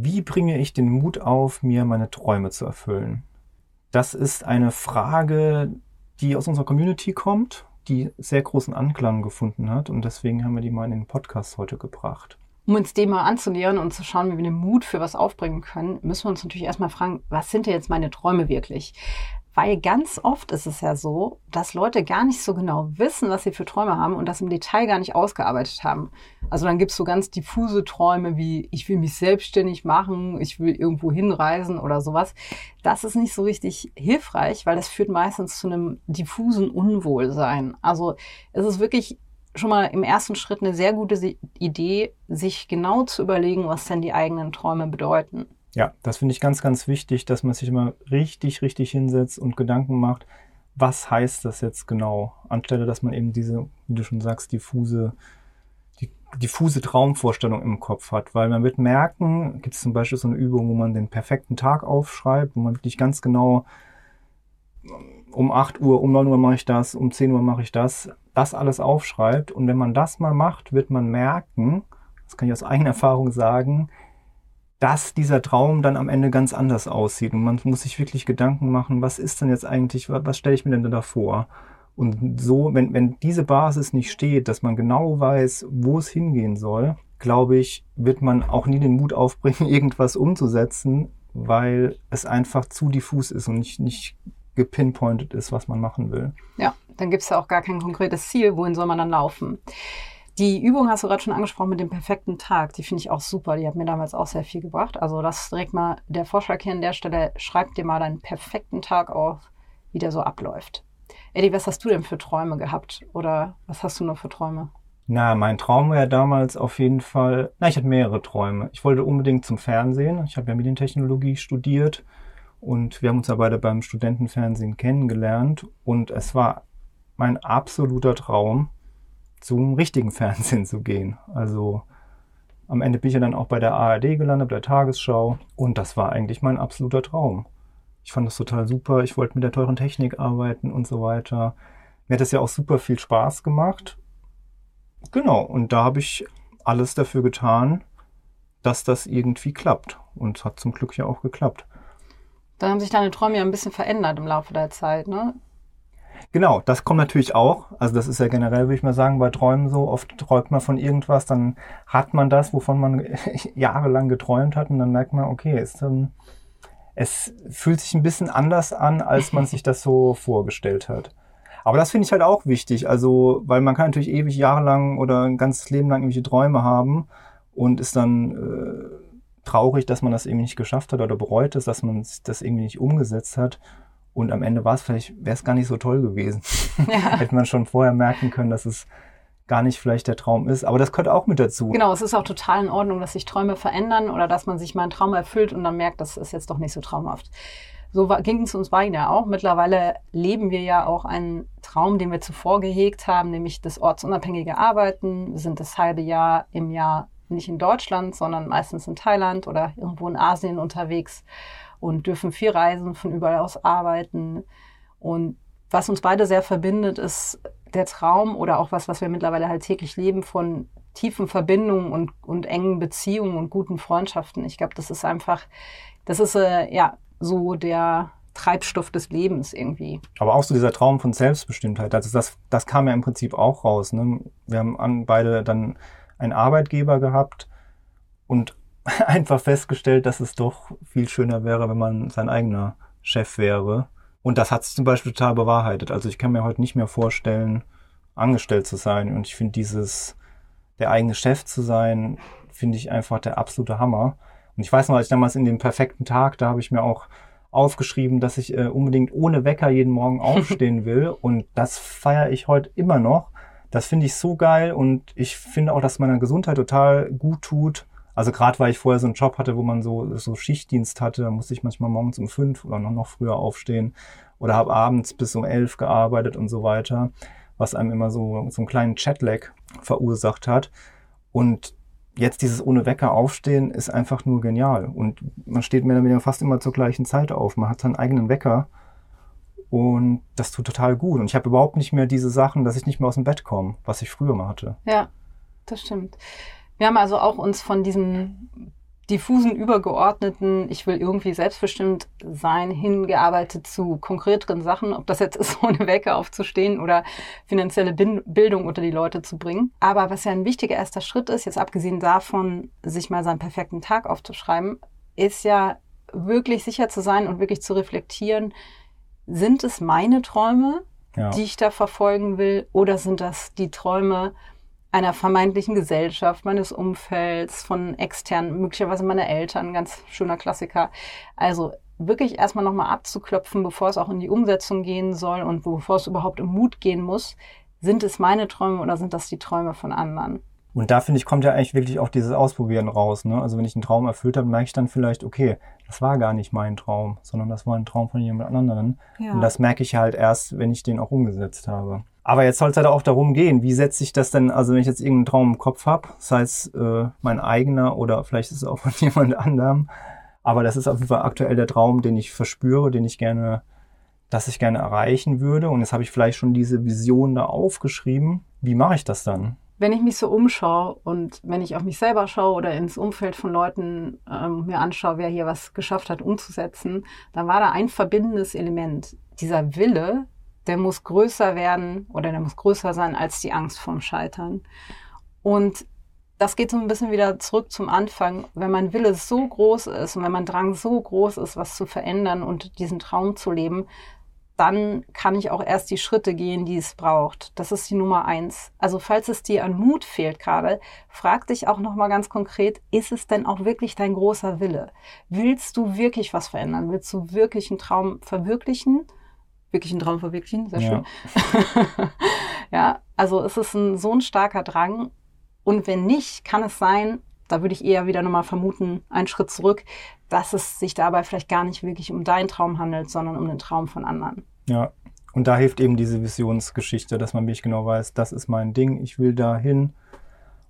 Wie bringe ich den Mut auf, mir meine Träume zu erfüllen? Das ist eine Frage, die aus unserer Community kommt, die sehr großen Anklang gefunden hat und deswegen haben wir die mal in den Podcast heute gebracht. Um uns dem mal anzunähern und zu schauen, wie wir den Mut für was aufbringen können, müssen wir uns natürlich erstmal fragen, was sind denn jetzt meine Träume wirklich? Weil ganz oft ist es ja so, dass Leute gar nicht so genau wissen, was sie für Träume haben und das im Detail gar nicht ausgearbeitet haben. Also dann gibt es so ganz diffuse Träume wie, ich will mich selbstständig machen, ich will irgendwo hinreisen oder sowas. Das ist nicht so richtig hilfreich, weil das führt meistens zu einem diffusen Unwohlsein. Also es ist wirklich schon mal im ersten Schritt eine sehr gute Idee, sich genau zu überlegen, was denn die eigenen Träume bedeuten. Ja, das finde ich ganz, ganz wichtig, dass man sich immer richtig, richtig hinsetzt und Gedanken macht, was heißt das jetzt genau? Anstelle, dass man eben diese, wie du schon sagst, diffuse, die, diffuse Traumvorstellung im Kopf hat. Weil man wird merken, gibt es zum Beispiel so eine Übung, wo man den perfekten Tag aufschreibt, wo man wirklich ganz genau um 8 Uhr, um 9 Uhr mache ich das, um 10 Uhr mache ich das, das alles aufschreibt. Und wenn man das mal macht, wird man merken, das kann ich aus eigener Erfahrung sagen, dass dieser Traum dann am Ende ganz anders aussieht. Und man muss sich wirklich Gedanken machen, was ist denn jetzt eigentlich, was stelle ich mir denn da vor? Und so, wenn, wenn diese Basis nicht steht, dass man genau weiß, wo es hingehen soll, glaube ich, wird man auch nie den Mut aufbringen, irgendwas umzusetzen, weil es einfach zu diffus ist und nicht, nicht gepinpointet ist, was man machen will. Ja, dann gibt es ja auch gar kein konkretes Ziel, wohin soll man dann laufen. Die Übung hast du gerade schon angesprochen mit dem perfekten Tag. Die finde ich auch super. Die hat mir damals auch sehr viel gebracht. Also das ist direkt mal der Vorschlag hier an der Stelle. Schreib dir mal deinen perfekten Tag auf, wie der so abläuft. Eddie, was hast du denn für Träume gehabt? Oder was hast du noch für Träume? Na, mein Traum war ja damals auf jeden Fall, na, ich hatte mehrere Träume. Ich wollte unbedingt zum Fernsehen. Ich habe ja Medientechnologie studiert und wir haben uns ja beide beim Studentenfernsehen kennengelernt und es war mein absoluter Traum, zum richtigen Fernsehen zu gehen. Also am Ende bin ich ja dann auch bei der ARD gelandet, bei der Tagesschau. Und das war eigentlich mein absoluter Traum. Ich fand das total super. Ich wollte mit der teuren Technik arbeiten und so weiter. Mir hat das ja auch super viel Spaß gemacht. Genau, und da habe ich alles dafür getan, dass das irgendwie klappt. Und es hat zum Glück ja auch geklappt. Dann haben sich deine Träume ja ein bisschen verändert im Laufe der Zeit, ne? Genau, das kommt natürlich auch. Also das ist ja generell, würde ich mal sagen, bei Träumen so. Oft träumt man von irgendwas, dann hat man das, wovon man jahrelang geträumt hat und dann merkt man, okay, es, ähm, es fühlt sich ein bisschen anders an, als man sich das so vorgestellt hat. Aber das finde ich halt auch wichtig. Also, weil man kann natürlich ewig jahrelang oder ein ganzes Leben lang irgendwelche Träume haben und ist dann äh, traurig, dass man das irgendwie nicht geschafft hat oder bereut es, dass man das irgendwie nicht umgesetzt hat. Und am Ende war es vielleicht, wäre es gar nicht so toll gewesen. Ja. Hätte man schon vorher merken können, dass es gar nicht vielleicht der Traum ist. Aber das gehört auch mit dazu. Genau, es ist auch total in Ordnung, dass sich Träume verändern oder dass man sich mal einen Traum erfüllt und dann merkt, das ist jetzt doch nicht so traumhaft. So ging es uns beiden ja auch. Mittlerweile leben wir ja auch einen Traum, den wir zuvor gehegt haben, nämlich das ortsunabhängige Arbeiten. Wir sind das halbe Jahr im Jahr nicht in Deutschland, sondern meistens in Thailand oder irgendwo in Asien unterwegs und dürfen viel reisen, von überall aus arbeiten. Und was uns beide sehr verbindet, ist der Traum oder auch was, was wir mittlerweile halt täglich leben von tiefen Verbindungen und, und engen Beziehungen und guten Freundschaften. Ich glaube, das ist einfach, das ist äh, ja so der Treibstoff des Lebens irgendwie. Aber auch so dieser Traum von Selbstbestimmtheit, also das, das kam ja im Prinzip auch raus. Ne? Wir haben beide dann einen Arbeitgeber gehabt und einfach festgestellt, dass es doch viel schöner wäre, wenn man sein eigener Chef wäre. Und das hat sich zum Beispiel total bewahrheitet. Also ich kann mir heute nicht mehr vorstellen, angestellt zu sein. Und ich finde dieses, der eigene Chef zu sein, finde ich einfach der absolute Hammer. Und ich weiß noch, als ich damals in dem perfekten Tag, da habe ich mir auch aufgeschrieben, dass ich äh, unbedingt ohne Wecker jeden Morgen aufstehen will. Und das feiere ich heute immer noch. Das finde ich so geil und ich finde auch, dass meiner Gesundheit total gut tut, also gerade weil ich vorher so einen Job hatte, wo man so, so Schichtdienst hatte, da musste ich manchmal morgens um fünf oder noch, noch früher aufstehen oder habe abends bis um elf gearbeitet und so weiter, was einem immer so, so einen kleinen Chatlag verursacht hat. Und jetzt dieses ohne Wecker aufstehen ist einfach nur genial. Und man steht mehr oder weniger fast immer zur gleichen Zeit auf. Man hat seinen eigenen Wecker und das tut total gut. Und ich habe überhaupt nicht mehr diese Sachen, dass ich nicht mehr aus dem Bett komme, was ich früher mal hatte. Ja, das stimmt. Wir haben also auch uns von diesem diffusen, übergeordneten, ich will irgendwie selbstbestimmt sein, hingearbeitet zu konkreteren Sachen, ob das jetzt ist, ohne Wecker aufzustehen oder finanzielle Bildung unter die Leute zu bringen. Aber was ja ein wichtiger erster Schritt ist, jetzt abgesehen davon, sich mal seinen perfekten Tag aufzuschreiben, ist ja wirklich sicher zu sein und wirklich zu reflektieren, sind es meine Träume, ja. die ich da verfolgen will, oder sind das die Träume einer vermeintlichen Gesellschaft, meines Umfelds, von externen, möglicherweise meine Eltern, ganz schöner Klassiker. Also wirklich erstmal nochmal abzuklopfen, bevor es auch in die Umsetzung gehen soll und bevor es überhaupt um Mut gehen muss. Sind es meine Träume oder sind das die Träume von anderen? Und da finde ich, kommt ja eigentlich wirklich auch dieses Ausprobieren raus. Ne? Also wenn ich einen Traum erfüllt habe, merke ich dann vielleicht, okay, das war gar nicht mein Traum, sondern das war ein Traum von jemand anderen. Ja. Und das merke ich halt erst, wenn ich den auch umgesetzt habe. Aber jetzt soll es halt auch darum gehen, wie setze ich das denn, also wenn ich jetzt irgendeinen Traum im Kopf habe, sei es äh, mein eigener oder vielleicht ist es auch von jemand anderem, aber das ist auf jeden Fall aktuell der Traum, den ich verspüre, den ich gerne, dass ich gerne erreichen würde. Und jetzt habe ich vielleicht schon diese Vision da aufgeschrieben. Wie mache ich das dann? wenn ich mich so umschaue und wenn ich auf mich selber schaue oder ins Umfeld von Leuten ähm, mir anschaue, wer hier was geschafft hat umzusetzen, dann war da ein verbindendes Element. Dieser Wille, der muss größer werden oder der muss größer sein als die Angst vorm Scheitern. Und das geht so ein bisschen wieder zurück zum Anfang. Wenn mein Wille so groß ist und wenn mein Drang so groß ist, was zu verändern und diesen Traum zu leben, dann kann ich auch erst die Schritte gehen, die es braucht. Das ist die Nummer eins. Also falls es dir an Mut fehlt gerade, frag dich auch nochmal ganz konkret, ist es denn auch wirklich dein großer Wille? Willst du wirklich was verändern? Willst du wirklich einen Traum verwirklichen? Wirklich einen Traum verwirklichen? Sehr schön. Ja, ja also es ist ein, so ein starker Drang. Und wenn nicht, kann es sein, da würde ich eher wieder nochmal vermuten, einen Schritt zurück, dass es sich dabei vielleicht gar nicht wirklich um deinen Traum handelt, sondern um den Traum von anderen. Ja, und da hilft eben diese Visionsgeschichte, dass man wirklich genau weiß, das ist mein Ding, ich will da hin.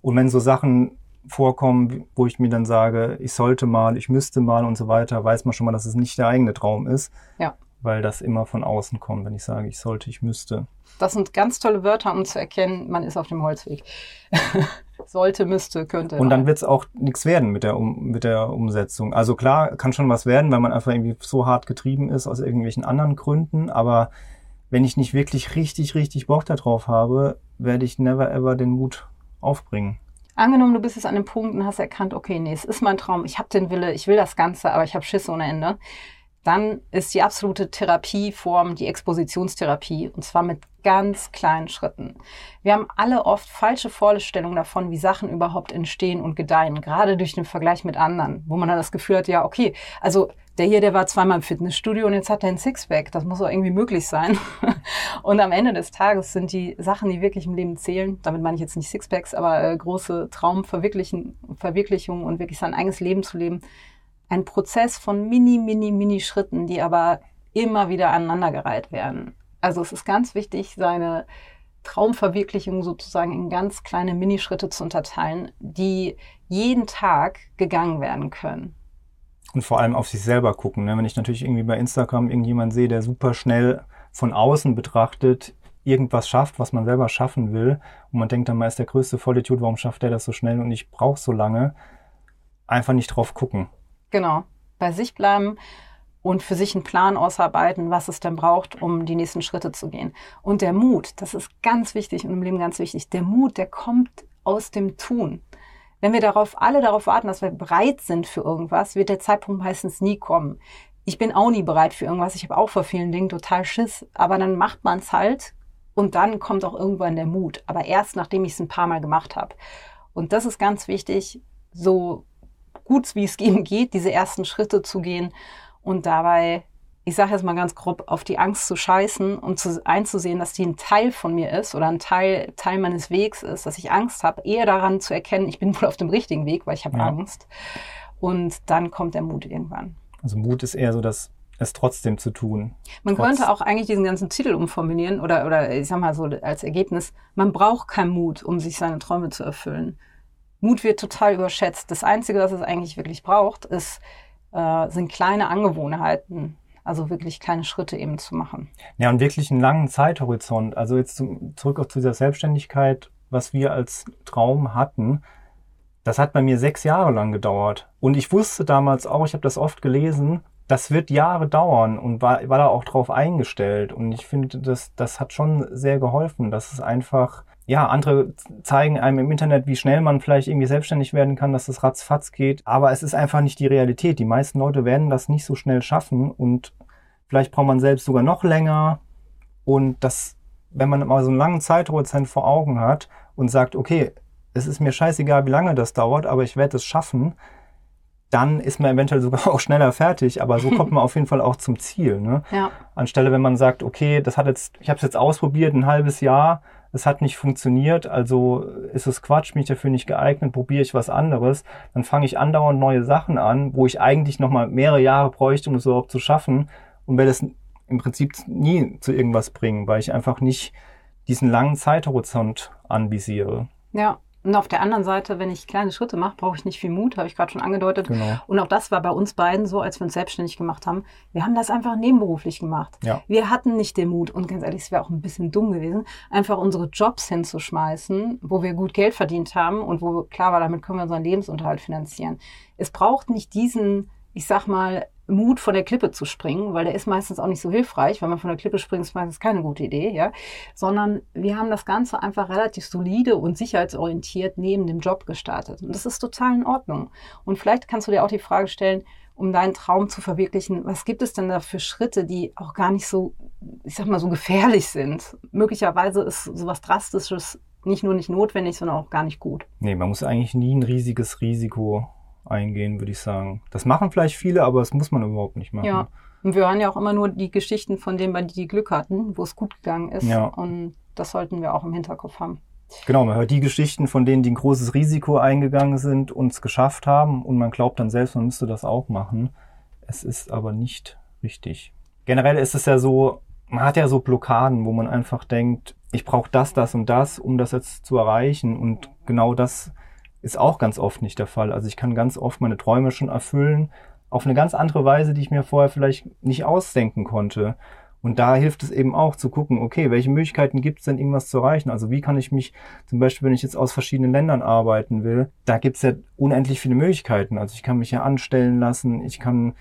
Und wenn so Sachen vorkommen, wo ich mir dann sage, ich sollte mal, ich müsste mal und so weiter, weiß man schon mal, dass es nicht der eigene Traum ist. Ja. Weil das immer von außen kommt, wenn ich sage, ich sollte, ich müsste. Das sind ganz tolle Wörter, um zu erkennen, man ist auf dem Holzweg. Sollte, müsste, könnte. Und dann wird es auch nichts werden mit der, um, mit der Umsetzung. Also klar, kann schon was werden, weil man einfach irgendwie so hart getrieben ist aus irgendwelchen anderen Gründen, aber wenn ich nicht wirklich richtig, richtig Bock darauf habe, werde ich never ever den Mut aufbringen. Angenommen, du bist jetzt an dem Punkt und hast erkannt, okay, nee, es ist mein Traum, ich habe den Wille, ich will das Ganze, aber ich habe Schiss ohne Ende dann ist die absolute Therapieform die Expositionstherapie und zwar mit ganz kleinen Schritten. Wir haben alle oft falsche Vorstellungen davon, wie Sachen überhaupt entstehen und gedeihen, gerade durch den Vergleich mit anderen, wo man dann das Gefühl hat, ja, okay, also der hier, der war zweimal im Fitnessstudio und jetzt hat er ein Sixpack. Das muss doch irgendwie möglich sein. Und am Ende des Tages sind die Sachen, die wirklich im Leben zählen, damit meine ich jetzt nicht Sixpacks, aber äh, große Traumverwirklichungen und wirklich sein eigenes Leben zu leben, ein Prozess von mini, mini, mini Schritten, die aber immer wieder aneinandergereiht werden. Also es ist ganz wichtig, seine Traumverwirklichung sozusagen in ganz kleine Minischritte zu unterteilen, die jeden Tag gegangen werden können. Und vor allem auf sich selber gucken. Ne? Wenn ich natürlich irgendwie bei Instagram irgendjemand sehe, der super schnell von außen betrachtet irgendwas schafft, was man selber schaffen will, und man denkt dann mal, ist der größte Vollidiot, warum schafft der das so schnell und ich brauche so lange, einfach nicht drauf gucken. Genau, bei sich bleiben und für sich einen Plan ausarbeiten, was es denn braucht, um die nächsten Schritte zu gehen. Und der Mut, das ist ganz wichtig und im Leben ganz wichtig. Der Mut, der kommt aus dem Tun. Wenn wir darauf, alle darauf warten, dass wir bereit sind für irgendwas, wird der Zeitpunkt meistens nie kommen. Ich bin auch nie bereit für irgendwas. Ich habe auch vor vielen Dingen total Schiss. Aber dann macht man es halt und dann kommt auch irgendwann der Mut. Aber erst nachdem ich es ein paar Mal gemacht habe. Und das ist ganz wichtig, so gut wie es eben geht, diese ersten Schritte zu gehen und dabei, ich sage jetzt mal ganz grob, auf die Angst zu scheißen und zu, einzusehen, dass die ein Teil von mir ist oder ein Teil, Teil meines Wegs ist, dass ich Angst habe, eher daran zu erkennen, ich bin wohl auf dem richtigen Weg, weil ich habe ja. Angst. Und dann kommt der Mut irgendwann. Also Mut ist eher so das es trotzdem zu tun. Man Trotz könnte auch eigentlich diesen ganzen Titel umformulieren oder, oder ich sag mal so als Ergebnis, man braucht keinen Mut, um sich seine Träume zu erfüllen. Mut wird total überschätzt. Das Einzige, was es eigentlich wirklich braucht, ist, äh, sind kleine Angewohnheiten. Also wirklich kleine Schritte eben zu machen. Ja, und wirklich einen langen Zeithorizont. Also jetzt zum, zurück auch zu dieser Selbstständigkeit, was wir als Traum hatten. Das hat bei mir sechs Jahre lang gedauert. Und ich wusste damals auch, ich habe das oft gelesen, das wird Jahre dauern und war, war da auch drauf eingestellt. Und ich finde, das, das hat schon sehr geholfen. Das ist einfach, ja, andere zeigen einem im Internet, wie schnell man vielleicht irgendwie selbstständig werden kann, dass das ratzfatz geht. Aber es ist einfach nicht die Realität. Die meisten Leute werden das nicht so schnell schaffen und vielleicht braucht man selbst sogar noch länger. Und das, wenn man mal so einen langen Zeithorizont vor Augen hat und sagt, okay, es ist mir scheißegal, wie lange das dauert, aber ich werde es schaffen, dann ist man eventuell sogar auch schneller fertig, aber so kommt man auf jeden Fall auch zum Ziel. Ne? Ja. Anstelle, wenn man sagt, okay, das hat jetzt, ich habe es jetzt ausprobiert, ein halbes Jahr, es hat nicht funktioniert, also ist es Quatsch, bin ich dafür nicht geeignet, probiere ich was anderes, dann fange ich andauernd neue Sachen an, wo ich eigentlich nochmal mehrere Jahre bräuchte, um es überhaupt zu schaffen und werde es im Prinzip nie zu irgendwas bringen, weil ich einfach nicht diesen langen Zeithorizont anvisiere. Ja, und auf der anderen Seite, wenn ich kleine Schritte mache, brauche ich nicht viel Mut, habe ich gerade schon angedeutet. Genau. Und auch das war bei uns beiden so, als wir uns selbstständig gemacht haben. Wir haben das einfach nebenberuflich gemacht. Ja. Wir hatten nicht den Mut und ganz ehrlich, es wäre auch ein bisschen dumm gewesen, einfach unsere Jobs hinzuschmeißen, wo wir gut Geld verdient haben und wo klar war, damit können wir unseren Lebensunterhalt finanzieren. Es braucht nicht diesen, ich sag mal, Mut, von der Klippe zu springen, weil der ist meistens auch nicht so hilfreich. Wenn man von der Klippe springt, ist meistens keine gute Idee, ja. Sondern wir haben das Ganze einfach relativ solide und sicherheitsorientiert neben dem Job gestartet. Und das ist total in Ordnung. Und vielleicht kannst du dir auch die Frage stellen, um deinen Traum zu verwirklichen, was gibt es denn da für Schritte, die auch gar nicht so, ich sag mal, so gefährlich sind? Möglicherweise ist sowas Drastisches nicht nur nicht notwendig, sondern auch gar nicht gut. Nee, man muss eigentlich nie ein riesiges Risiko eingehen, würde ich sagen. Das machen vielleicht viele, aber das muss man überhaupt nicht machen. Ja. Und wir hören ja auch immer nur die Geschichten von denen, die Glück hatten, wo es gut gegangen ist. Ja. Und das sollten wir auch im Hinterkopf haben. Genau, man hört die Geschichten von denen, die ein großes Risiko eingegangen sind und es geschafft haben und man glaubt dann selbst, man müsste das auch machen. Es ist aber nicht richtig. Generell ist es ja so, man hat ja so Blockaden, wo man einfach denkt, ich brauche das, das und das, um das jetzt zu erreichen. Und genau das ist auch ganz oft nicht der Fall. Also ich kann ganz oft meine Träume schon erfüllen, auf eine ganz andere Weise, die ich mir vorher vielleicht nicht ausdenken konnte. Und da hilft es eben auch zu gucken, okay, welche Möglichkeiten gibt es denn, irgendwas zu erreichen? Also wie kann ich mich, zum Beispiel, wenn ich jetzt aus verschiedenen Ländern arbeiten will, da gibt es ja unendlich viele Möglichkeiten. Also ich kann mich ja anstellen lassen, ich kann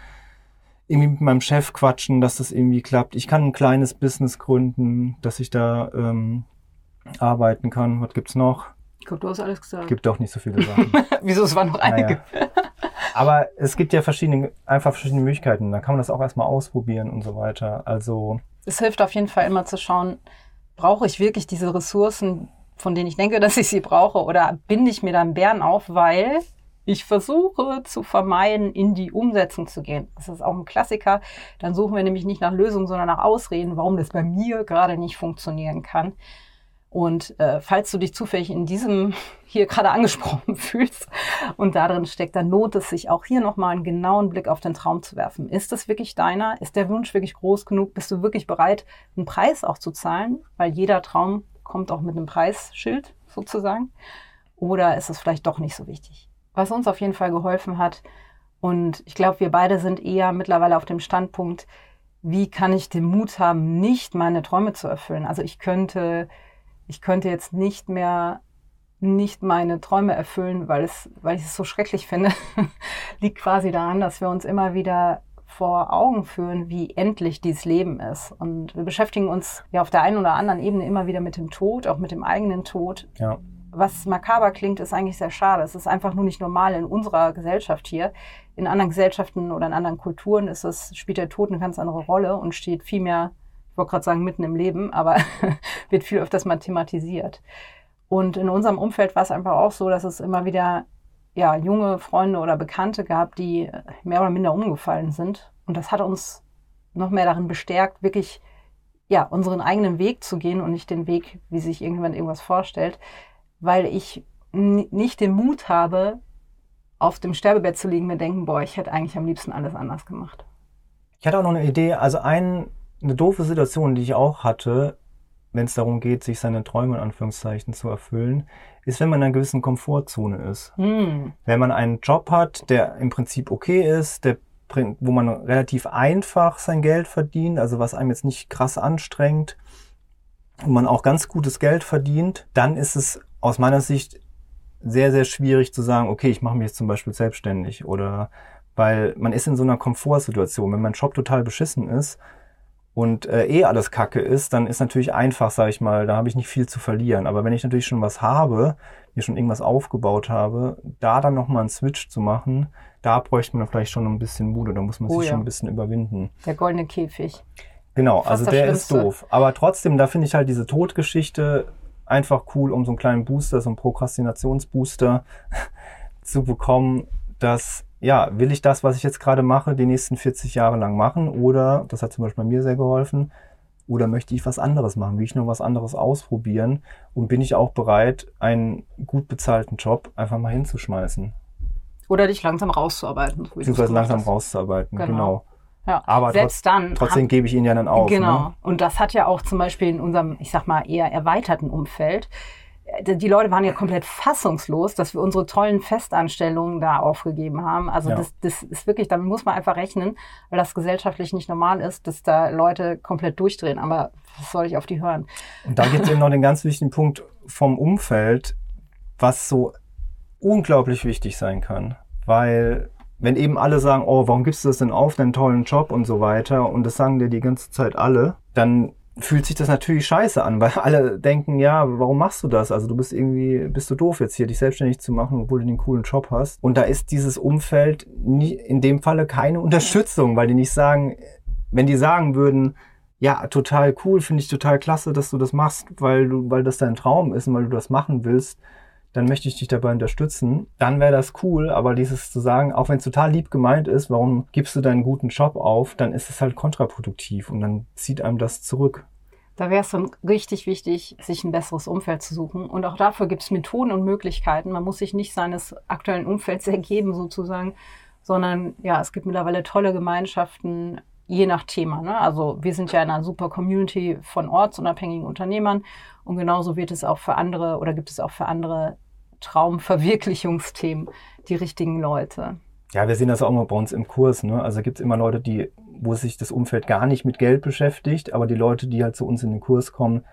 irgendwie mit meinem Chef quatschen, dass das irgendwie klappt. Ich kann ein kleines Business gründen, dass ich da ähm, arbeiten kann. Was gibt's noch? Ich glaube, du hast alles gesagt. Gibt doch nicht so viele Sachen. Wieso? Es waren noch einige. Naja. Aber es gibt ja verschiedene, einfach verschiedene Möglichkeiten. Da kann man das auch erstmal ausprobieren und so weiter. Also, Es hilft auf jeden Fall immer zu schauen, brauche ich wirklich diese Ressourcen, von denen ich denke, dass ich sie brauche, oder binde ich mir dann Bären auf, weil ich versuche zu vermeiden, in die Umsetzung zu gehen. Das ist auch ein Klassiker. Dann suchen wir nämlich nicht nach Lösungen, sondern nach Ausreden, warum das bei mir gerade nicht funktionieren kann. Und äh, falls du dich zufällig in diesem hier gerade angesprochen fühlst und darin steckt, dann lohnt es sich auch hier nochmal einen genauen Blick auf den Traum zu werfen. Ist das wirklich deiner? Ist der Wunsch wirklich groß genug? Bist du wirklich bereit, einen Preis auch zu zahlen? Weil jeder Traum kommt auch mit einem Preisschild sozusagen. Oder ist es vielleicht doch nicht so wichtig? Was uns auf jeden Fall geholfen hat, und ich glaube, wir beide sind eher mittlerweile auf dem Standpunkt, wie kann ich den Mut haben, nicht meine Träume zu erfüllen? Also ich könnte ich könnte jetzt nicht mehr nicht meine Träume erfüllen, weil es, weil ich es so schrecklich finde, liegt quasi daran, dass wir uns immer wieder vor Augen führen, wie endlich dieses Leben ist. Und wir beschäftigen uns ja auf der einen oder anderen Ebene immer wieder mit dem Tod, auch mit dem eigenen Tod. ja. Was makaber klingt, ist eigentlich sehr schade. Es ist einfach nur nicht normal in unserer Gesellschaft hier. In anderen Gesellschaften oder in anderen Kulturen ist es, spielt der Tod eine ganz andere Rolle und steht viel mehr ich wollte gerade sagen, mitten im Leben, aber wird viel öfters mal thematisiert. Und in unserem Umfeld war es einfach auch so, dass es immer wieder ja, junge Freunde oder Bekannte gab, die mehr oder minder umgefallen sind. Und das hat uns noch mehr darin bestärkt, wirklich ja, unseren eigenen Weg zu gehen und nicht den Weg, wie sich irgendjemand irgendwas vorstellt, weil ich nicht den Mut habe, auf dem Sterbebett zu liegen, mir denken, boah, ich hätte eigentlich am liebsten alles anders gemacht. Ich hatte auch noch eine Idee, also ein, eine doofe Situation, die ich auch hatte, wenn es darum geht, sich seine Träume in Anführungszeichen zu erfüllen, ist, wenn man in einer gewissen Komfortzone ist. Hm. Wenn man einen Job hat, der im Prinzip okay ist, der wo man relativ einfach sein Geld verdient, also was einem jetzt nicht krass anstrengt, und man auch ganz gutes Geld verdient, dann ist es aus meiner Sicht sehr, sehr schwierig zu sagen, okay, ich mache mich jetzt zum Beispiel selbstständig oder weil man ist in so einer Komfortsituation. Wenn mein Job total beschissen ist und äh, eh alles Kacke ist, dann ist natürlich einfach, sage ich mal, da habe ich nicht viel zu verlieren. Aber wenn ich natürlich schon was habe, mir schon irgendwas aufgebaut habe, da dann nochmal einen Switch zu machen, da bräuchte man vielleicht schon ein bisschen Mut oder muss man Oh sich ja. schon ein bisschen überwinden. Der goldene Käfig. Genau, Fast also der ist doof. Aber trotzdem, da finde ich halt diese Todgeschichte einfach cool, um so einen kleinen Booster, so einen Prokrastinationsbooster zu bekommen, dass, ja, will ich das, was ich jetzt gerade mache, die nächsten 40 Jahre lang machen? Oder, das hat zum Beispiel bei mir sehr geholfen, oder möchte ich was anderes machen? Will ich noch was anderes ausprobieren? Und bin ich auch bereit, einen gut bezahlten Job einfach mal hinzuschmeißen? Oder dich langsam rauszuarbeiten. so Beziehungsweise langsam hast. rauszuarbeiten, Genau. genau. Ja. Aber Selbst dann. Trotzdem gebe ich ihn ja dann auf. Genau. Ne? Und das hat ja auch zum Beispiel in unserem, ich sag mal, eher erweiterten Umfeld. Äh, Die Leute waren ja komplett fassungslos, dass wir unsere tollen Festanstellungen da aufgegeben haben. Also Ja. das, das ist wirklich, damit muss man einfach rechnen, weil das gesellschaftlich nicht normal ist, dass da Leute komplett durchdrehen. Aber was soll ich auf die hören? Und da gibt es eben noch den ganz wichtigen Punkt vom Umfeld, was so unglaublich wichtig sein kann. Weil wenn eben alle sagen, oh, warum gibst du das denn auf, deinen tollen Job und so weiter, und das sagen dir die ganze Zeit alle, dann fühlt sich das natürlich scheiße an, weil alle denken, ja, warum machst du das? Also du bist irgendwie, bist du doof jetzt hier, dich selbstständig zu machen, obwohl du den coolen Job hast. Und da ist dieses Umfeld nie, in dem Falle keine Unterstützung, weil die nicht sagen, wenn die sagen würden, ja, total cool, finde ich total klasse, dass du das machst, weil du, weil das dein Traum ist und weil du das machen willst, dann möchte ich dich dabei unterstützen. Dann wäre das cool, aber dieses zu sagen, auch wenn es total lieb gemeint ist, warum gibst du deinen guten Job auf, dann ist es halt kontraproduktiv und dann zieht einem das zurück. Da wäre es dann richtig wichtig, sich ein besseres Umfeld zu suchen. Und auch dafür gibt es Methoden und Möglichkeiten. Man muss sich nicht seines aktuellen Umfelds ergeben, sozusagen, sondern ja, es gibt mittlerweile tolle Gemeinschaften, je nach Thema. Ne? Also wir sind ja in einer super Community von ortsunabhängigen Unternehmern und genauso wird es auch für andere oder gibt es auch für andere Traumverwirklichungsthemen die richtigen Leute. Ja, wir sehen das auch immer bei uns im Kurs. Ne? Also gibt es immer Leute, die, wo sich das Umfeld gar nicht mit Geld beschäftigt, aber die Leute, die halt zu uns in den Kurs kommen,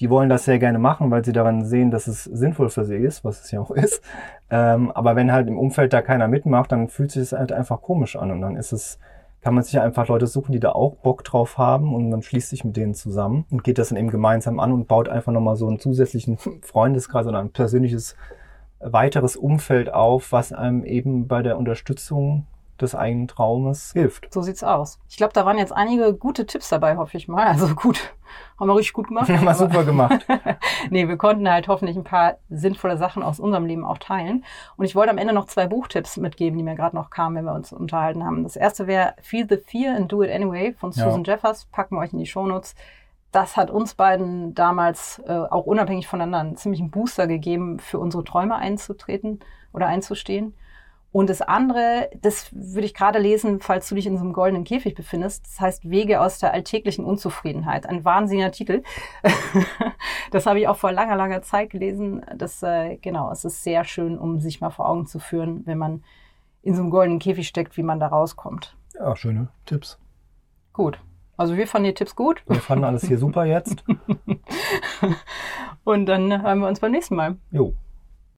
die wollen das sehr gerne machen, weil sie daran sehen, dass es sinnvoll für sie ist, was es ja auch ist. Ähm, aber wenn halt im Umfeld da keiner mitmacht, dann fühlt sich es halt einfach komisch an und dann ist es, kann man sich einfach Leute suchen, die da auch Bock drauf haben und man schließt sich mit denen zusammen und geht das dann eben gemeinsam an und baut einfach nochmal so einen zusätzlichen Freundeskreis oder ein persönliches weiteres Umfeld auf, was einem eben bei der Unterstützung des eigenen Traumes hilft. So sieht's aus. Ich glaube, da waren jetzt einige gute Tipps dabei, hoffe ich mal. Also gut, haben wir richtig gut gemacht. Haben wir super gemacht. nee, wir konnten halt hoffentlich ein paar sinnvolle Sachen aus unserem Leben auch teilen. Und ich wollte am Ende noch zwei Buchtipps mitgeben, die mir gerade noch kamen, wenn wir uns unterhalten haben. Das erste wäre Feel the Fear and Do It Anyway von Ja. Susan Jeffers. Packen wir euch in die Shownotes. Das hat uns beiden damals äh, auch unabhängig voneinander einen ziemlichen Booster gegeben, für unsere Träume einzutreten oder einzustehen. Und das andere, das würde ich gerade lesen, falls du dich in so einem goldenen Käfig befindest. Das heißt Wege aus der alltäglichen Unzufriedenheit. Ein wahnsinniger Titel. das habe ich auch vor langer, langer Zeit gelesen. Das, äh, genau, es ist sehr schön, um sich mal vor Augen zu führen, wenn man in so einem goldenen Käfig steckt, wie man da rauskommt. Ja, schöne Tipps. Gut. Also wir fanden die Tipps gut. Wir fanden alles hier super jetzt. Und dann hören wir uns beim nächsten Mal. Jo,